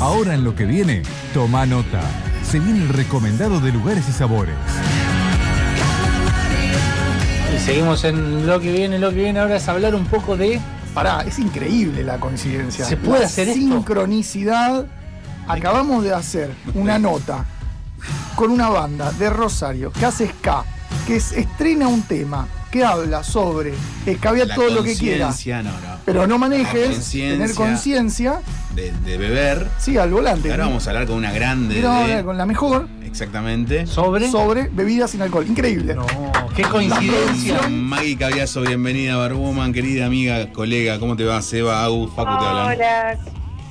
Ahora en lo que viene, toma nota. Se viene el recomendado de lugares y sabores. Y seguimos en lo que viene, lo que viene ahora es hablar un poco de. Pará, es increíble la coincidencia. ¿Se puede La hacer esto? Sincronicidad. Acabamos de hacer una nota con una banda de Rosario que hace ska, que es- estrena un tema que habla sobre escabiar todo lo que quiera. conciencia, no, no. Pero no manejes, tener conciencia, De, de beber. sí, al volante. Y ahora vamos a hablar con una grande. Con la mejor Exactamente. ¿Sobre? sobre bebidas sin alcohol. Increíble. No, qué coincidencia. Maggie Caviazo, bienvenida, Barwoman, querida amiga, colega. ¿Cómo te va, Seba, Agus, Facu te hablan? Hola,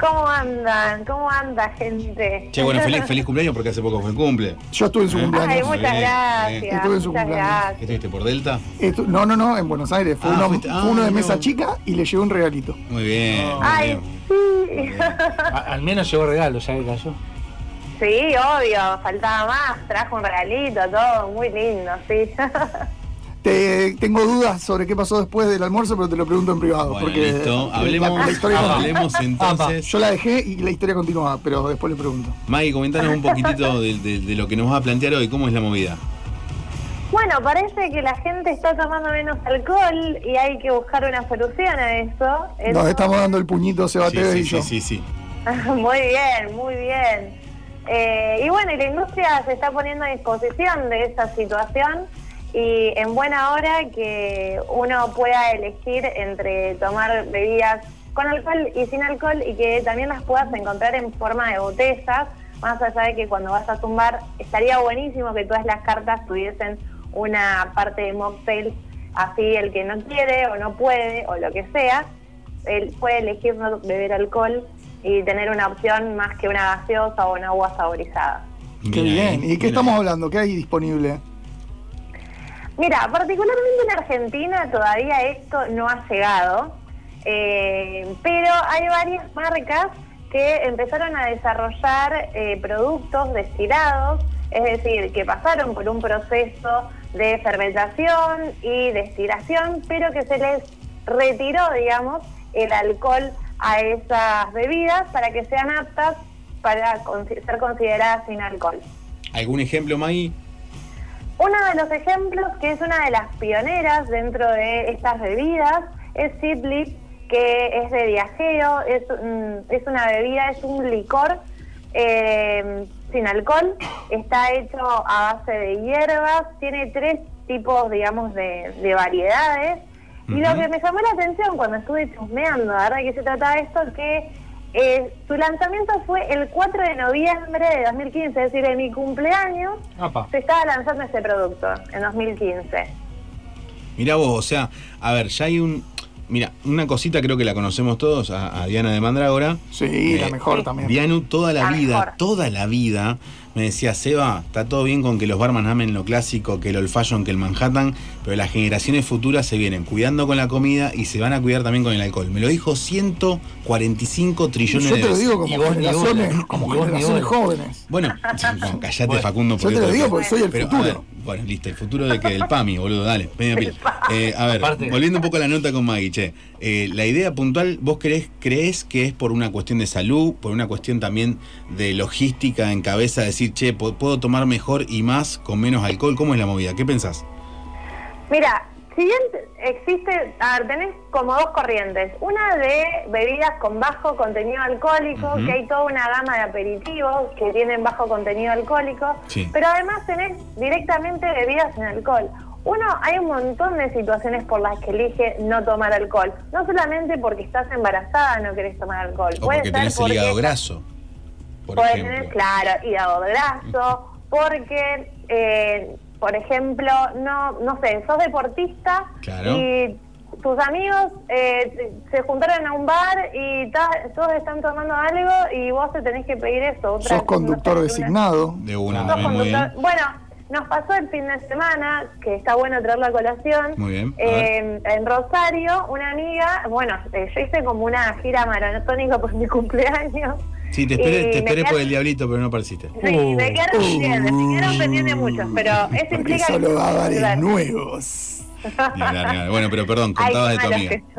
¿cómo andan? ¿Cómo anda, gente? Che, bueno, feliz, feliz cumpleaños porque hace poco fue el cumple. Yo estuve en su cumpleaños. Ay, muchas gracias. Estuve en su muchas cumpleaños. ¿Qué gracias. estuviste por Delta? Estu- no, no, no, en Buenos Aires. Fue Ah, uno, fuiste- fue ah, uno de no. mesa chica y le llevé un regalito. Muy bien. muy Ay, bien. sí. Al menos llegó regalo, ya que cayó. Sí, obvio, faltaba más. Trajo un regalito, todo muy lindo, sí. Te, tengo dudas sobre qué pasó después del almuerzo, pero te lo pregunto en privado. Bueno, porque listo. Hablemos, la historia hablemos entonces. Yo la dejé y la historia continúa, pero después le pregunto. Maggie, comentanos un poquitito de, de- de lo que nos vas a plantear hoy. ¿Cómo es la movida? Bueno, parece que la gente está tomando menos alcohol y hay que buscar una solución a eso. Nos estamos dando el puñito Seba Sí, sí, y yo. sí, sí, sí. Muy bien, muy bien. Eh, y bueno, y la industria se está poniendo a disposición de esa situación y en buena hora que uno pueda elegir entre tomar bebidas con alcohol y sin alcohol y que también las puedas encontrar en forma de botellas, más allá de que cuando vas a tumbar estaría buenísimo que todas las cartas tuviesen una parte de mocktail, así el que no quiere o no puede o lo que sea, él puede elegir no beber alcohol y tener una opción más que una gaseosa o una agua saborizada. Qué bien. ¿Y qué estamos hablando? ¿Qué hay disponible? Mira, particularmente en Argentina todavía esto no ha llegado, eh, pero hay varias marcas que empezaron a desarrollar eh, productos destilados, es decir, que pasaron por un proceso de fermentación y destilación, pero que se les retiró, digamos, el alcohol a esas bebidas para que sean aptas para ser consideradas sin alcohol. ¿Algún ejemplo, Maggie? Uno de los ejemplos que es una de las pioneras dentro de estas bebidas es Sidlip, que es de viajero, es, es una bebida, es un licor eh, sin alcohol, está hecho a base de hierbas, tiene tres tipos, digamos, de, de variedades. Y lo que me llamó la atención cuando estuve chusmeando, verdad que se trata de esto, que eh, su lanzamiento fue el 4 de noviembre de 2015, es decir, de mi cumpleaños, se estaba lanzando este producto en 2015. Mirá vos, o sea, a ver, ya hay un. Mira, una cosita creo que la conocemos todos, a, a Diana de Mandrágora. Sí, la Eh, mejor también. Dianu toda la, La vida, mejor. toda la vida me decía, Seba, está todo bien con que los barman amen lo clásico, que el old fashion, que el Manhattan, pero las generaciones futuras se vienen cuidando con la comida y se van a cuidar también con el alcohol. Me lo dijo 145 trillones Yo de te lo digo como Y vos ni generaciones, como Y vos ni generaciones jóvenes. Bueno, no, callate Bueno, Facundo. Yo te lo digo porque soy el Pero, futuro. ver, bueno, listo, el futuro de que del PAMI, boludo, dale, media pila. Eh, a ver, Aparte- volviendo un poco a la nota con Maggie, che, eh, la idea puntual, ¿vos crees, crees que es por una cuestión de salud, por una cuestión también de logística en cabeza, decir, che, puedo tomar mejor y más con menos alcohol? ¿Cómo es la movida? ¿Qué pensás? Mira, si bien existe, a ver, tenés como dos corrientes. Una de bebidas con bajo contenido alcohólico, que hay toda una gama de aperitivos que tienen bajo contenido alcohólico, Sí. pero además tenés directamente bebidas sin alcohol. Uno, hay un montón de situaciones por las que elige no tomar alcohol. No solamente porque estás embarazada no querés tomar alcohol. O Puede porque ser tenés el porque hígado graso, por Puede tener, claro, hígado graso, porque, eh, por ejemplo, no, no sé, sos deportista Claro. y tus amigos eh, se juntaron a un bar y todos están tomando algo y vos te tenés que pedir eso. otra- Sos conductor no sé, una- designado. De una sos también, muy bien. conductor- Bueno, nos pasó el fin de semana, que está bueno traerlo a colación. Muy bien, a Eh, en Rosario, una amiga, bueno, eh, yo hice como una gira maratónica por mi cumpleaños. Sí, te esperé, te esperé quedé- por el diablito, pero no apareciste. Sí, me quedaron Uh. pendientes, me quedaron pendientes muchos, pero eso implica solo que- da bares Claro. nuevos. Bueno, pero perdón, Ay, contabas de tu amiga. que.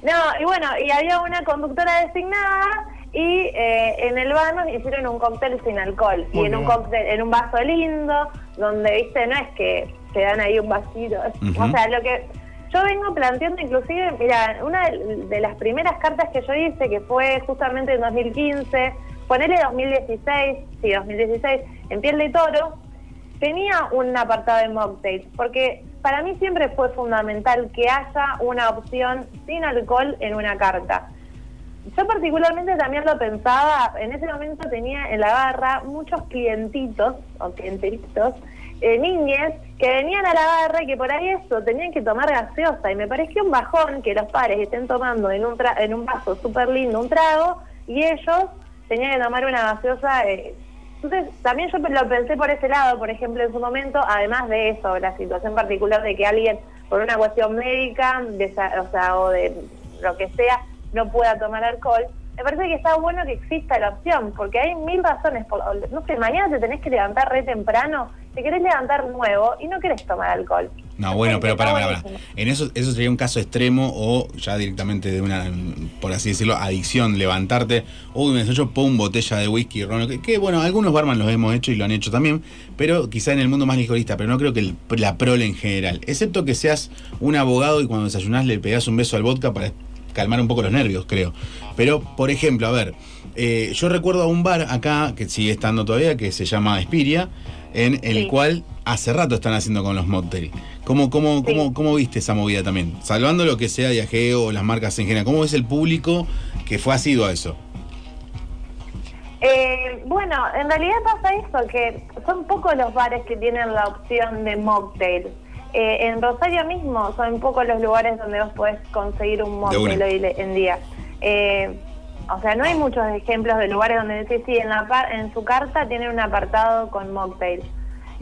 No, y bueno, y había una conductora designada y eh, en el bar nos hicieron un cóctel sin alcohol. y en un cóctel, en un vaso lindo, donde, viste, no es que te dan ahí un vasito. Ujú. O sea, lo que yo vengo planteando inclusive, mira, una de, las primeras cartas que yo hice, que fue justamente en 2015, ponele 2016, sí, 2016, en Piel de Toro, tenía un apartado de mocktails, porque para mí siempre fue fundamental que haya una opción sin alcohol en una carta. Yo particularmente también lo pensaba, en ese momento tenía en la barra muchos clientitos o clientelitos, eh, niñes que venían a la barra y que por ahí eso tenían que tomar gaseosa y me pareció un bajón que los padres estén tomando en un, tra- en un vaso súper lindo un trago y ellos tenían que tomar una gaseosa. eh, entonces, también yo lo pensé por ese lado, por ejemplo, en su momento, además de eso, la situación particular de que alguien, por una cuestión médica, de o sea, o de lo que sea, no pueda tomar alcohol, me parece que está bueno que exista la opción, porque hay mil razones. Por, no sé, mañana te tenés que levantar re temprano, te querés levantar nuevo y no querés tomar alcohol. No, bueno, pero para, para, para. En eso, eso sería un caso extremo o ya directamente de una, por así decirlo, adicción. Levantarte, uy, me yo pongo un botella de whisky, ron, que, que, bueno, algunos barman los hemos hecho y lo han hecho también, pero quizá en el mundo más licorista, pero no creo que el- la prole en general. Excepto que seas un abogado y cuando desayunás le pegás un beso al vodka para calmar un poco los nervios, creo. Pero, por ejemplo, a ver, eh, yo recuerdo a un bar acá, que sigue estando todavía, que se llama Espiria, en el Sí. cual hace rato están haciendo con los mocktails. ¿Cómo, cómo, Sí. cómo, ¿Cómo viste esa movida también? Salvando lo que sea viajeo o las marcas en general, ¿cómo ves el público que fue asiduo a eso? Eh, bueno, en realidad pasa eso, que son pocos los bares que tienen la opción de mocktail. Eh, en Rosario mismo son pocos los lugares donde vos podés conseguir un mocktail una. hoy en día. Eh, o sea, no hay muchos ejemplos de lugares donde decís, sí, en, la par- en su carta tienen un apartado con mocktail.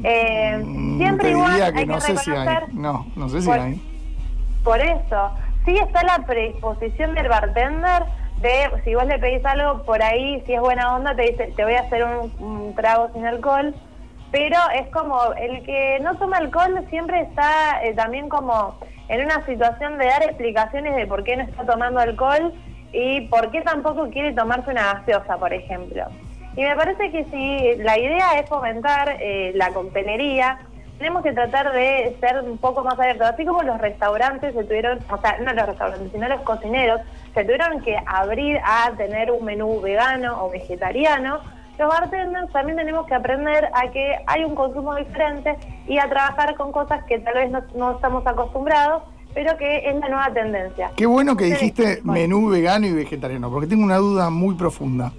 Eh, Mm, siempre igual hay que no sé si hay. reconocer- No, no sé si Por- hay. por eso, sí está la predisposición del bartender de, si vos le pedís algo por ahí, si es buena onda, te dice, te voy a hacer un, un trago sin alcohol, pero es como, el que no toma alcohol siempre está eh, también como en una situación de dar explicaciones de por qué no está tomando alcohol y por qué tampoco quiere tomarse una gaseosa, por ejemplo. Y me parece que si la idea es fomentar eh, la coctelería, tenemos que tratar de ser un poco más abiertos, así como los restaurantes se tuvieron, o sea, no los restaurantes, sino los cocineros, se tuvieron que abrir a tener un menú vegano o vegetariano, los bartenders también tenemos que aprender a que hay un consumo diferente y a trabajar con cosas que tal vez no, no estamos acostumbrados, pero que es la nueva tendencia. Qué bueno que dijiste menú vegano y vegetariano, porque tengo una duda muy profunda.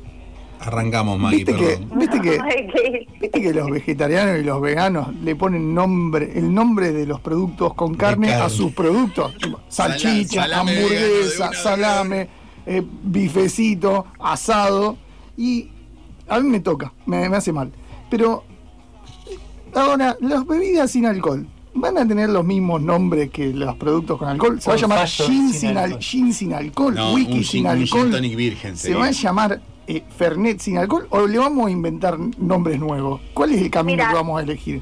Arrancamos, Maggie, ¿Viste que, perdón. viste que, Ay, qué- viste que los vegetarianos y los veganos le ponen nombre, el nombre de los productos con carne, carne. a sus productos? Salchicha, salame hamburguesa, salame, eh, bifecito, asado. Y a mí me toca, me, me hace mal. Pero ahora, las bebidas sin alcohol. ¿Van a tener los mismos nombres que los productos con alcohol? Se va a llamar gin sin sin, al- alcohol. gin sin alcohol, No, wiki un sin un alcohol. virgen ¿Se va a llamar eh, Fernet sin alcohol o le vamos a inventar nombres nuevos? ¿Cuál es el camino Mira. que vamos a elegir?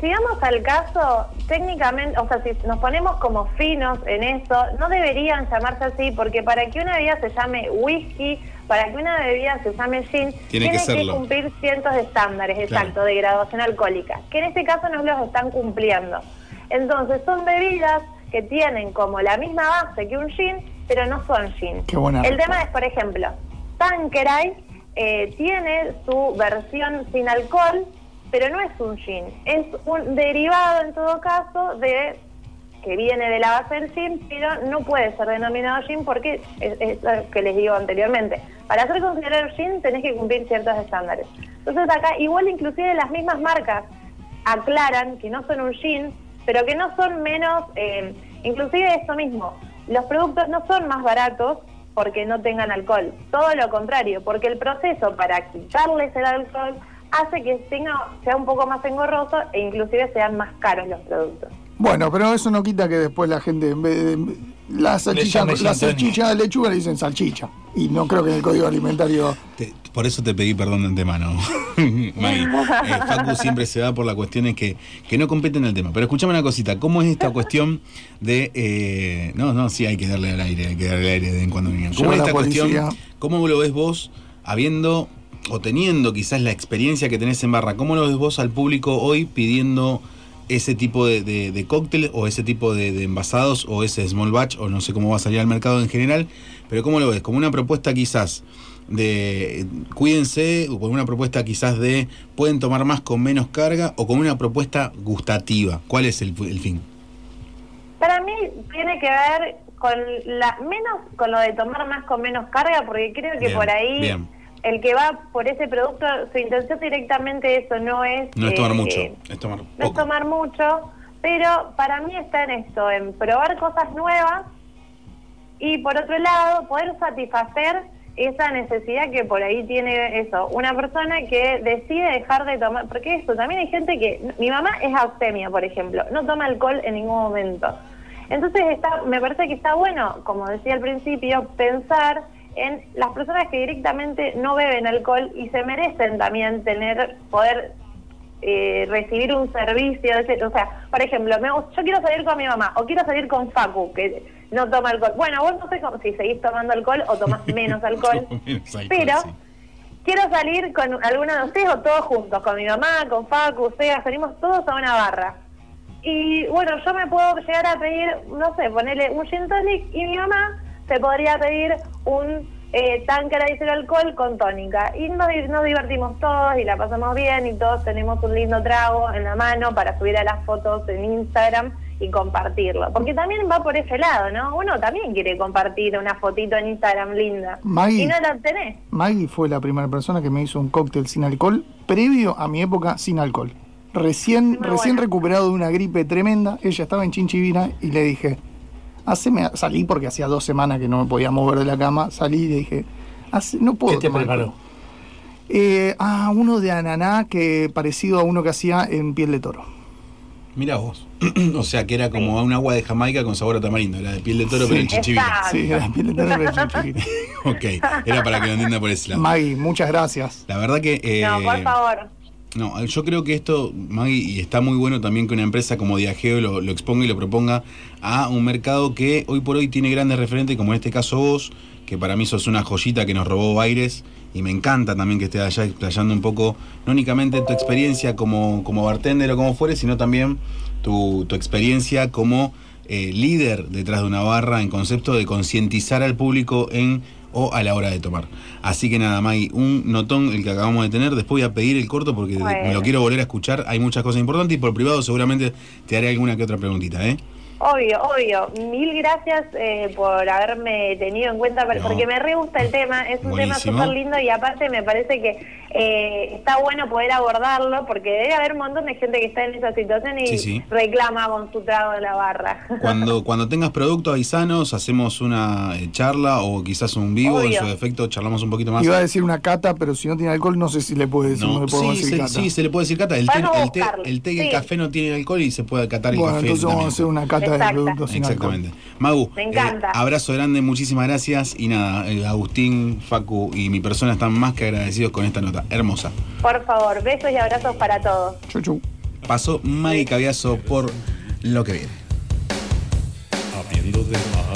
Si vamos al caso, técnicamente, o sea, si nos ponemos como finos en eso, no deberían llamarse así, porque para que una bebida se llame whisky, para que una bebida se llame gin, Tiene que serlo. cumplir cientos de estándares, Claro. exacto, de graduación alcohólica, que en este caso no los están cumpliendo. Entonces, son bebidas que tienen como la misma base que un gin, pero no son gin. Qué buena El tema es, por ejemplo, Tanqueray eh, tiene su versión sin alcohol, pero no es un gin, es un derivado en todo caso de que viene de la base del gin, pero no puede ser denominado gin porque es, lo que les digo anteriormente. Para ser considerado gin tenés que cumplir ciertos estándares. Entonces acá igual inclusive las mismas marcas aclaran que no son un gin, pero que no son menos, eh, inclusive esto mismo, los productos no son más baratos porque no tengan alcohol, todo lo contrario, porque el proceso para quitarles el alcohol hace que tenga, sea un poco más engorroso e inclusive sean más caros los productos. Bueno, pero eso no quita que después la gente, en vez de la salchicha, la de lechuga le dicen salchicha. Y no creo que en el código alimentario. Te- por eso te pedí perdón de antemano, Maggie. Eh, Facu siempre se va por las cuestiones que, que no competen al tema. Pero escuchame una cosita, ¿cómo es esta cuestión de... eh, no, no, sí, hay que darle al aire, hay que darle al aire de en cuando vengan. ¿Cómo es esta cuestión? ¿Cómo lo ves vos habiendo o teniendo quizás la experiencia que tenés en barra? ¿Cómo lo ves vos al público hoy pidiendo ese tipo de, de, de cóctel o ese tipo de, de envasados o ese small batch o no sé cómo va a salir al mercado en general? Pero ¿cómo lo ves? Como una propuesta quizás de cuídense o con una propuesta quizás de pueden tomar más con menos carga o con una propuesta gustativa. ¿Cuál es el, el fin? Para mí tiene que ver con la menos con lo de tomar más con menos carga, porque creo que Bien, por ahí bien. El que va por ese producto, su intención directamente eso no es No es tomar eh, mucho, es tomar no es tomar mucho, pero para mí está en esto, en probar cosas nuevas y por otro lado poder satisfacer esa necesidad que por ahí tiene eso, una persona que decide dejar de tomar, porque eso, también hay gente que, mi mamá es abstemia, por ejemplo, no toma alcohol en ningún momento. Entonces está, me parece que está bueno, como decía al principio, pensar en las personas que directamente no beben alcohol y se merecen también tener, poder eh, recibir un servicio, o sea, por ejemplo, me, yo quiero salir con mi mamá o quiero salir con Facu, que no toma alcohol. Bueno, vos no sé cómo- si seguís tomando alcohol o tomás menos alcohol, Menos alcohol, pero sí. quiero salir con alguno de ustedes o todos juntos, con mi mamá, con Facu, Sega, salimos todos a una barra. Y bueno, yo me puedo llegar a pedir, no sé, ponerle un gin tonic y mi mamá se podría pedir un eh, tanque de alcohol con tónica. Y nos, di- nos divertimos todos y la pasamos bien y todos tenemos un lindo trago en la mano para subir a las fotos en Instagram y compartirlo. Porque también va por ese lado, ¿no? Uno también quiere compartir una fotito en Instagram linda. Maggie. Y no la tenés. Maggie fue la primera persona que me hizo un cóctel sin alcohol, previo a mi época sin alcohol. Recién, Muy recién bueno. recuperado de una gripe tremenda, ella estaba en Chinchivina y le dije, haceme, salí porque hacía dos semanas que no me podía mover de la cama, salí y le dije, "Hace- no puedo ¿Qué te preparó? alcohol". Eh, ah, uno de ananá que parecido a uno que hacía en piel de toro. Mira vos. o sea que era como un agua de Jamaica con sabor a tamarindo, era de piel de toro Sí. pero en chichivina. Exacto. Sí, era piel de toro pero en Chinchivina. ok, era para que lo entienda por ese lado. Maggie, muchas gracias. La verdad que... eh, No, por favor. No, yo creo que esto, Maggie, y está muy bueno también que una empresa como Diageo lo, exponga y lo proponga a un mercado que hoy por hoy tiene grandes referentes, como en este caso vos, que para mí sos una joyita que nos robó Baires, y me encanta también que estés allá explayando un poco, no únicamente tu experiencia como, como bartender o como fuere, sino también tu, tu experiencia como eh, líder detrás de una barra en concepto de concientizar al público en o a la hora de tomar. Así que nada, Maggie, un notón el que acabamos de tener. Después voy a pedir el corto porque Bueno. me lo quiero volver a escuchar. Hay muchas cosas importantes y por privado seguramente te haré alguna que otra preguntita, ¿eh? Obvio, obvio. Mil gracias eh, por haberme tenido en cuenta, No. porque me re gusta el tema. Es un Buenísimo. tema súper lindo y aparte me parece que eh, está bueno poder abordarlo porque debe haber un montón de gente que está en esa situación y Sí, sí. reclama con su trago de la barra. Cuando, cuando tengas producto, avisanos, hacemos una eh, charla o quizás un vivo. Obvio. En su defecto, charlamos un poquito más. Iba a decir una cata, pero si no tiene alcohol, no sé si le puede decir, no, No, le sí, decir se, cata. sí, se le puede decir cata. El té, el té, el té y el café no tienen alcohol y se puede catar el Bueno, café. entonces vamos a también. hacer una cata de Exacto. productos sin alcohol. Exactamente. Magu, Me encanta. eh, abrazo grande, muchísimas gracias. Y nada, eh, Agustín, Facu y mi persona están más que agradecidos con esta nota. Hermosa. Por favor, besos y abrazos para todos. Chu, chu. Pasó Maggie Caviazo por lo que viene. habiendo de más